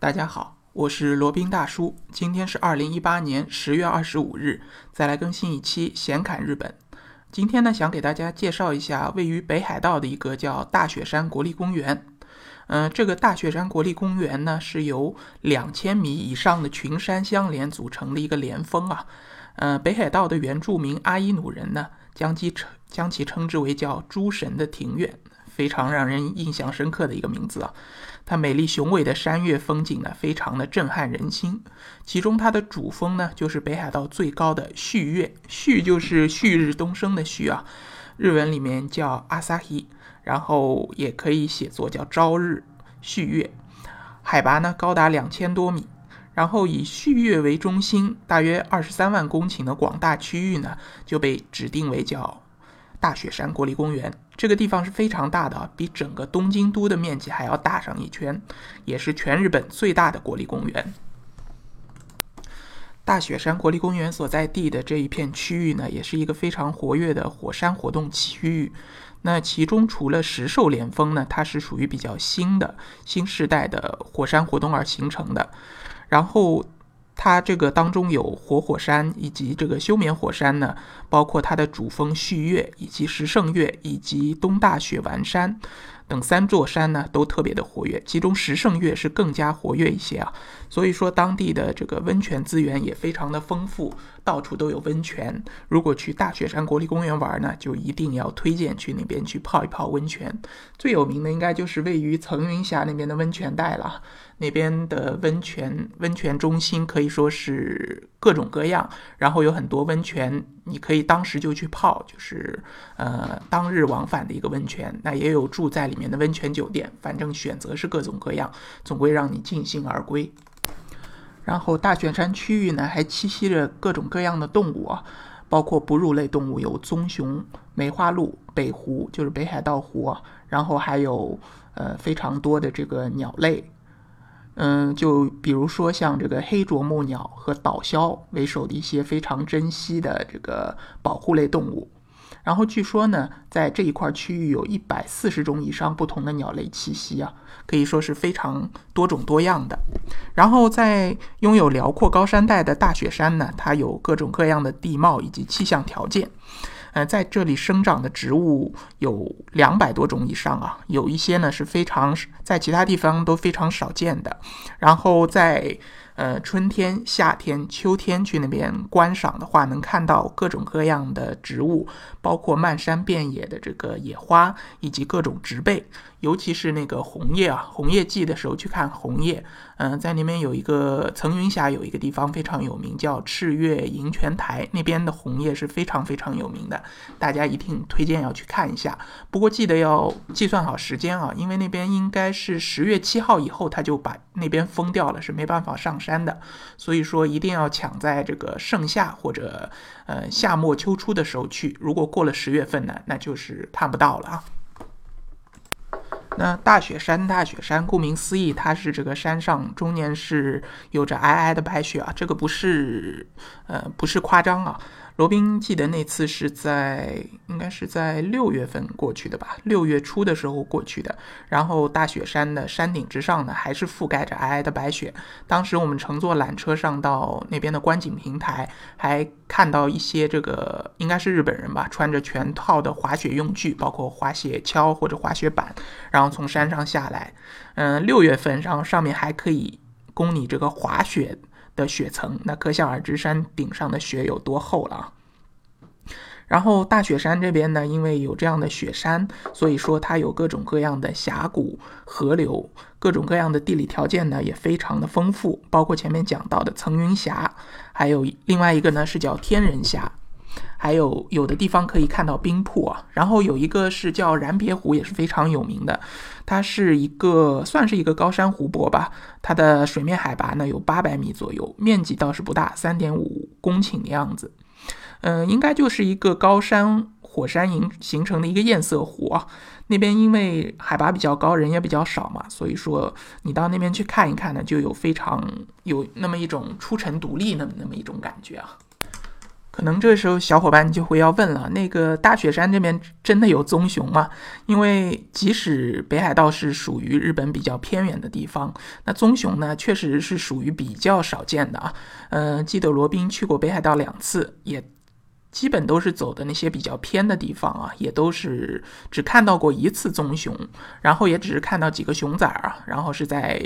大家好，我是罗宾大叔。今天是二零一八年十月二十五日，再来更新一期闲侃日本。今天呢，想给大家介绍一下位于北海道的一个叫大雪山国立公园。嗯，这个大雪山国立公园呢，是由两千米以上的群山相连组成的一个连峰啊。嗯，北海道的原住民阿伊努人呢，将其称将其称之为叫诸神的庭院。非常让人印象深刻的一个名字啊！它美丽雄伟的山岳风景呢，非常的震撼人心。其中它的主峰呢，就是北海道最高的旭岳，旭就是旭日东升的旭啊，日文里面叫阿萨希，然后也可以写作叫朝日旭岳，海拔呢高达两千多米。然后以旭岳为中心，大约二十三万公顷的广大区域呢，就被指定为叫。大雪山国立公园这个地方是非常大的，比整个东京都的面积还要大上一圈，也是全日本最大的国立公园。大雪山国立公园所在地的这一片区域呢，也是一个非常活跃的火山活动区域。那其中除了石兽连峰呢，它是属于比较新的新时代的火山活动而形成的，然后。它这个当中有活火山以及这个休眠火山呢，包括它的主峰旭月以及石胜月以及东大雪丸山。等三座山呢都特别的活跃，其中石胜岳是更加活跃一些啊。所以说当地的这个温泉资源也非常的丰富，到处都有温泉。如果去大雪山国立公园玩呢，就一定要推荐去那边去泡一泡温泉。最有名的应该就是位于层云峡那边的温泉带了，那边的温泉温泉中心可以说是各种各样，然后有很多温泉。你可以当时就去泡，就是呃当日往返的一个温泉，那也有住在里面的温泉酒店，反正选择是各种各样，总归让你尽兴而归。然后大雪山区域呢，还栖息着各种各样的动物啊，包括哺乳类动物有棕熊、梅花鹿、北狐，就是北海道狐，然后还有呃非常多的这个鸟类。嗯，就比如说像这个黑啄木鸟和岛鸮为首的一些非常珍稀的这个保护类动物。然后据说呢，在这一块区域有一百四十种以上不同的鸟类栖息啊，可以说是非常多种多样的。然后在拥有辽阔高山带的大雪山呢，它有各种各样的地貌以及气象条件。呃，在这里生长的植物有两百多种以上啊，有一些呢是非常在其他地方都非常少见的。然后在呃春天、夏天、秋天去那边观赏的话，能看到各种各样的植物，包括漫山遍野的这个野花以及各种植被。尤其是那个红叶啊，红叶季的时候去看红叶，嗯，在那边有一个层云峡有一个地方非常有名，叫赤月银泉台，那边的红叶是非常非常有名的，大家一定推荐要去看一下。不过记得要计算好时间啊，因为那边应该是十月七号以后他就把那边封掉了，是没办法上山的，所以说一定要抢在这个盛夏或者呃夏末秋初的时候去，如果过了十月份呢，那就是看不到了啊。那大雪山，大雪山，顾名思义，它是这个山上终年是有着皑皑的白雪啊，这个不是，呃，不是夸张啊。罗宾记得那次是在应该是在六月份过去的吧，六月初的时候过去的。然后大雪山的山顶之上呢，还是覆盖着皑皑的白雪。当时我们乘坐缆车上到那边的观景平台，还看到一些这个应该是日本人吧，穿着全套的滑雪用具，包括滑雪橇或者滑雪板，然后从山上下来。嗯，六月份，然后上面还可以供你这个滑雪。的雪层，那可想而知山顶上的雪有多厚了啊。然后大雪山这边呢，因为有这样的雪山，所以说它有各种各样的峡谷、河流，各种各样的地理条件呢也非常的丰富，包括前面讲到的层云峡，还有另外一个呢是叫天人峡。还有有的地方可以看到冰瀑啊，然后有一个是叫燃别湖，也是非常有名的。它是一个算是一个高山湖泊吧，它的水面海拔呢有八百米左右，面积倒是不大，三点五公顷的样子。嗯，应该就是一个高山火山形形成的一个堰塞湖啊。那边因为海拔比较高，人也比较少嘛，所以说你到那边去看一看呢，就有非常有那么一种出尘独立那么那么一种感觉啊。可能这时候小伙伴就会要问了：那个大雪山这边真的有棕熊吗？因为即使北海道是属于日本比较偏远的地方，那棕熊呢确实是属于比较少见的啊。呃，记得罗宾去过北海道两次，也。基本都是走的那些比较偏的地方啊，也都是只看到过一次棕熊，然后也只是看到几个熊崽儿啊，然后是在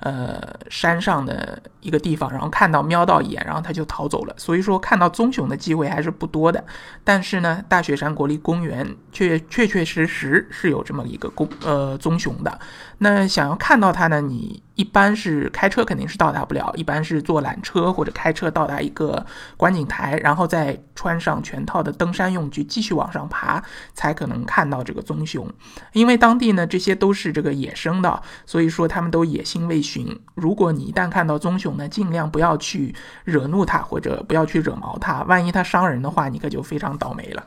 呃山上的一个地方，然后看到瞄到一眼，然后他就逃走了。所以说看到棕熊的机会还是不多的。但是呢，大雪山国立公园却确确实实是有这么一个公呃棕熊的。那想要看到它呢，你。一般是开车肯定是到达不了，一般是坐缆车或者开车到达一个观景台，然后再穿上全套的登山用具继续往上爬，才可能看到这个棕熊。因为当地呢这些都是这个野生的，所以说他们都野性未驯。如果你一旦看到棕熊呢，尽量不要去惹怒它或者不要去惹毛它，万一它伤人的话，你可就非常倒霉了。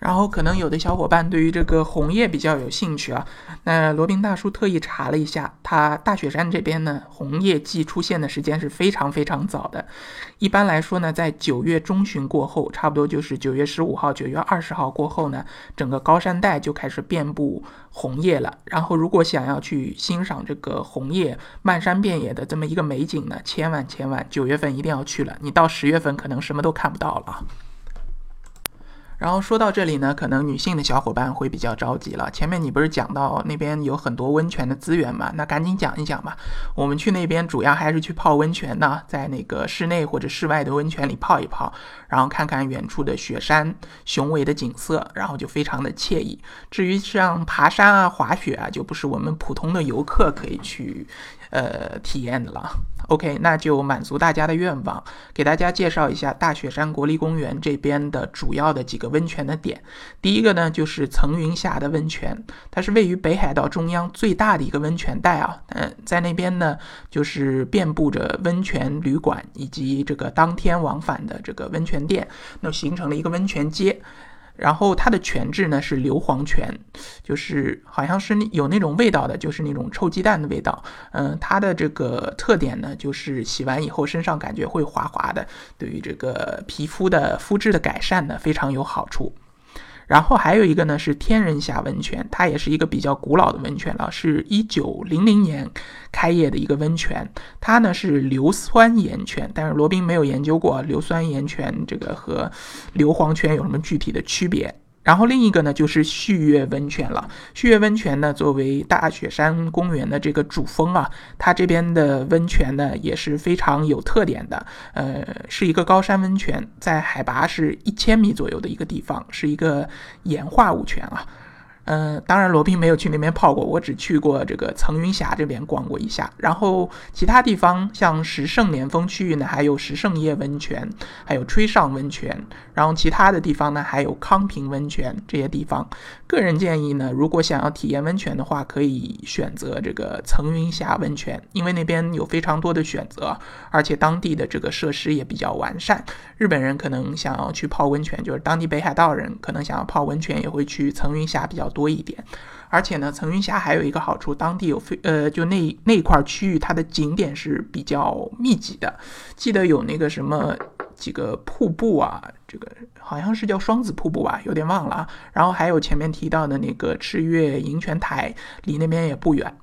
然后可能有的小伙伴对于这个红叶比较有兴趣啊，那罗宾大叔特意查了一下，他大雪山这边呢，红叶季出现的时间是非常非常早的。一般来说呢，在九月中旬过后，差不多就是九月十五号、九月二十号过后呢，整个高山带就开始遍布红叶了。然后如果想要去欣赏这个红叶漫山遍野的这么一个美景呢，千万千万九月份一定要去了，你到十月份可能什么都看不到了。然后说到这里呢，可能女性的小伙伴会比较着急了。前面你不是讲到那边有很多温泉的资源嘛？那赶紧讲一讲吧。我们去那边主要还是去泡温泉呢，在那个室内或者室外的温泉里泡一泡，然后看看远处的雪山雄伟的景色，然后就非常的惬意。至于像爬山啊、滑雪啊，就不是我们普通的游客可以去。呃，体验的了。OK，那就满足大家的愿望，给大家介绍一下大雪山国立公园这边的主要的几个温泉的点。第一个呢，就是层云峡的温泉，它是位于北海道中央最大的一个温泉带啊。嗯，在那边呢，就是遍布着温泉旅馆以及这个当天往返的这个温泉店，那形成了一个温泉街。然后它的泉质呢是硫磺泉，就是好像是有那种味道的，就是那种臭鸡蛋的味道。嗯，它的这个特点呢，就是洗完以后身上感觉会滑滑的，对于这个皮肤的肤质的改善呢非常有好处。然后还有一个呢是天人峡温泉，它也是一个比较古老的温泉了，是一九零零年开业的一个温泉。它呢是硫酸盐泉，但是罗宾没有研究过硫酸盐泉这个和硫磺泉有什么具体的区别。然后另一个呢，就是旭月温泉了。旭月温泉呢，作为大雪山公园的这个主峰啊，它这边的温泉呢也是非常有特点的。呃，是一个高山温泉，在海拔是一千米左右的一个地方，是一个岩化物泉啊。嗯，当然罗宾没有去那边泡过，我只去过这个层云峡这边逛过一下。然后其他地方像石胜连峰区域呢，还有石胜叶温泉，还有吹上温泉。然后其他的地方呢，还有康平温泉这些地方。个人建议呢，如果想要体验温泉的话，可以选择这个层云峡温泉，因为那边有非常多的选择，而且当地的这个设施也比较完善。日本人可能想要去泡温泉，就是当地北海道人可能想要泡温泉，也会去层云峡比较多。多一点，而且呢，层云峡还有一个好处，当地有非呃，就那那块区域，它的景点是比较密集的。记得有那个什么几个瀑布啊，这个好像是叫双子瀑布吧，有点忘了。然后还有前面提到的那个赤月银泉台，离那边也不远。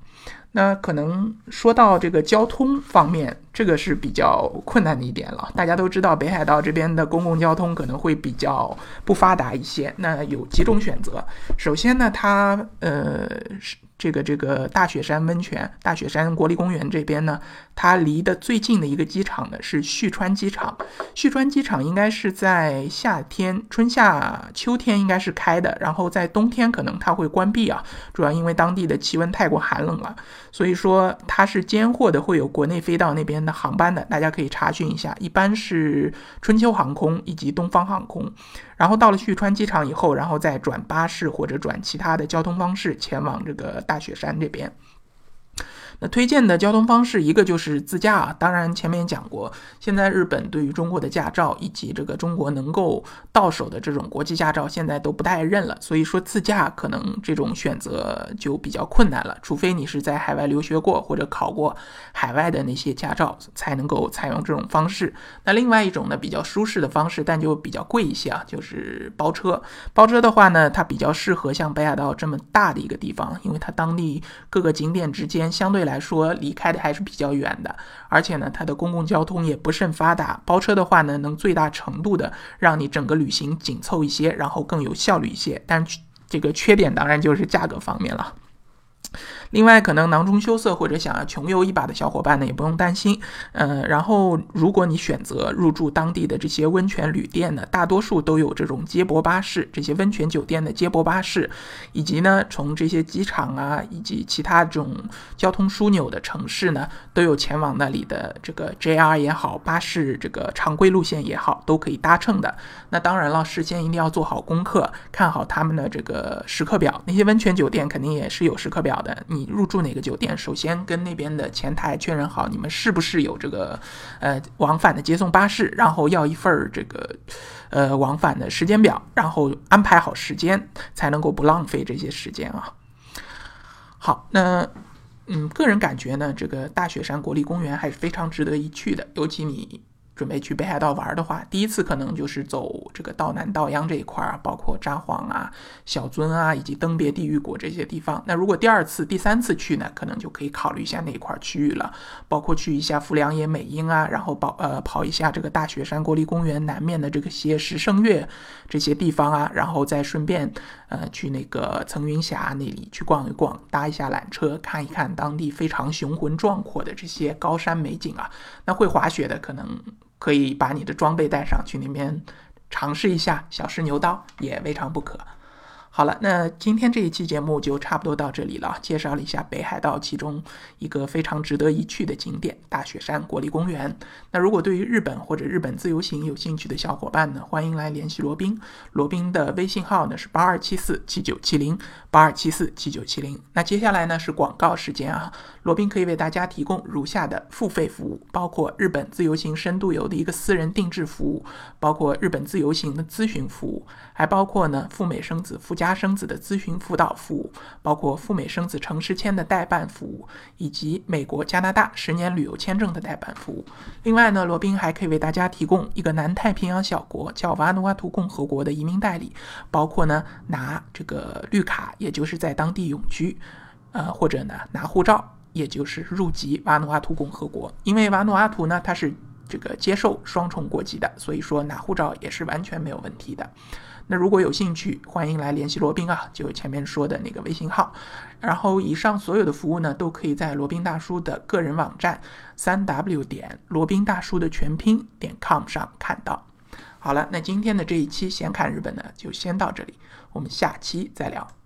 那可能说到这个交通方面，这个是比较困难的一点了。大家都知道，北海道这边的公共交通可能会比较不发达一些。那有几种选择，首先呢，它呃是。这个这个大雪山温泉、大雪山国立公园这边呢，它离的最近的一个机场呢是旭川机场。旭川机场应该是在夏天、春夏秋天应该是开的，然后在冬天可能它会关闭啊，主要因为当地的气温太过寒冷了。所以说它是间货的，会有国内飞到那边航班的，大家可以查询一下，一般是春秋航空以及东方航空。然后到了旭川机场以后，然后再转巴士或者转其他的交通方式前往这个大雪山这边。那推荐的交通方式，一个就是自驾啊。当然前面讲过，现在日本对于中国的驾照以及这个中国能够到手的这种国际驾照，现在都不太认了。所以说自驾可能这种选择就比较困难了，除非你是在海外留学过或者考过海外的那些驾照，才能够采用这种方式。那另外一种呢，比较舒适的方式，但就比较贵一些啊，就是包车。包车的话呢，它比较适合像北海道这么大的一个地方，因为它当地各个景点之间相对。来说离开的还是比较远的，而且呢，它的公共交通也不甚发达。包车的话呢，能最大程度的让你整个旅行紧凑一些，然后更有效率一些。但这个缺点当然就是价格方面了。另外，可能囊中羞涩或者想要穷游一把的小伙伴呢，也不用担心。嗯，然后如果你选择入住当地的这些温泉旅店呢，大多数都有这种接驳巴士，这些温泉酒店的接驳巴士，以及呢，从这些机场啊，以及其他这种交通枢纽的城市呢，都有前往那里的这个 JR 也好，巴士这个常规路线也好，都可以搭乘的。那当然了，事先一定要做好功课，看好他们的这个时刻表。那些温泉酒店肯定也是有时刻表的，你。你入住哪个酒店，首先跟那边的前台确认好，你们是不是有这个呃往返的接送巴士，然后要一份这个呃往返的时间表，然后安排好时间，才能够不浪费这些时间啊。好，那嗯，个人感觉呢，这个大雪山国立公园还是非常值得一去的，尤其你。准备去北海道玩的话，第一次可能就是走这个道南道央这一块儿，包括札幌啊、小樽啊，以及登别地狱国这些地方。那如果第二次、第三次去呢，可能就可以考虑一下那一块区域了，包括去一下富良野美瑛啊，然后跑呃跑一下这个大雪山国立公园南面的这个些石胜岳这些地方啊，然后再顺便呃去那个层云峡那里去逛一逛，搭一下缆车，看一看当地非常雄浑壮阔的这些高山美景啊。那会滑雪的可能。可以把你的装备带上去那边尝试一下小试牛刀，也未尝不可。好了，那今天这一期节目就差不多到这里了。介绍了一下北海道其中一个非常值得一去的景点——大雪山国立公园。那如果对于日本或者日本自由行有兴趣的小伙伴呢，欢迎来联系罗宾。罗宾的微信号呢是八二七四七九七零八二七四七九七零。那接下来呢是广告时间啊，罗宾可以为大家提供如下的付费服务：包括日本自由行深度游的一个私人定制服务，包括日本自由行的咨询服务，还包括呢赴美生子、赴加。生子的咨询辅导服务，包括赴美生子城市签的代办服务，以及美国、加拿大十年旅游签证的代办服务。另外呢，罗宾还可以为大家提供一个南太平洋小国叫瓦努阿图共和国的移民代理，包括呢拿这个绿卡，也就是在当地永居，呃，或者呢拿护照，也就是入籍瓦努阿图共和国。因为瓦努阿图呢它是这个接受双重国籍的，所以说拿护照也是完全没有问题的。那如果有兴趣，欢迎来联系罗宾啊，就前面说的那个微信号。然后以上所有的服务呢，都可以在罗宾大叔的个人网站三 w 点罗宾大叔的全拼点 com 上看到。好了，那今天的这一期闲侃日本呢，就先到这里，我们下期再聊。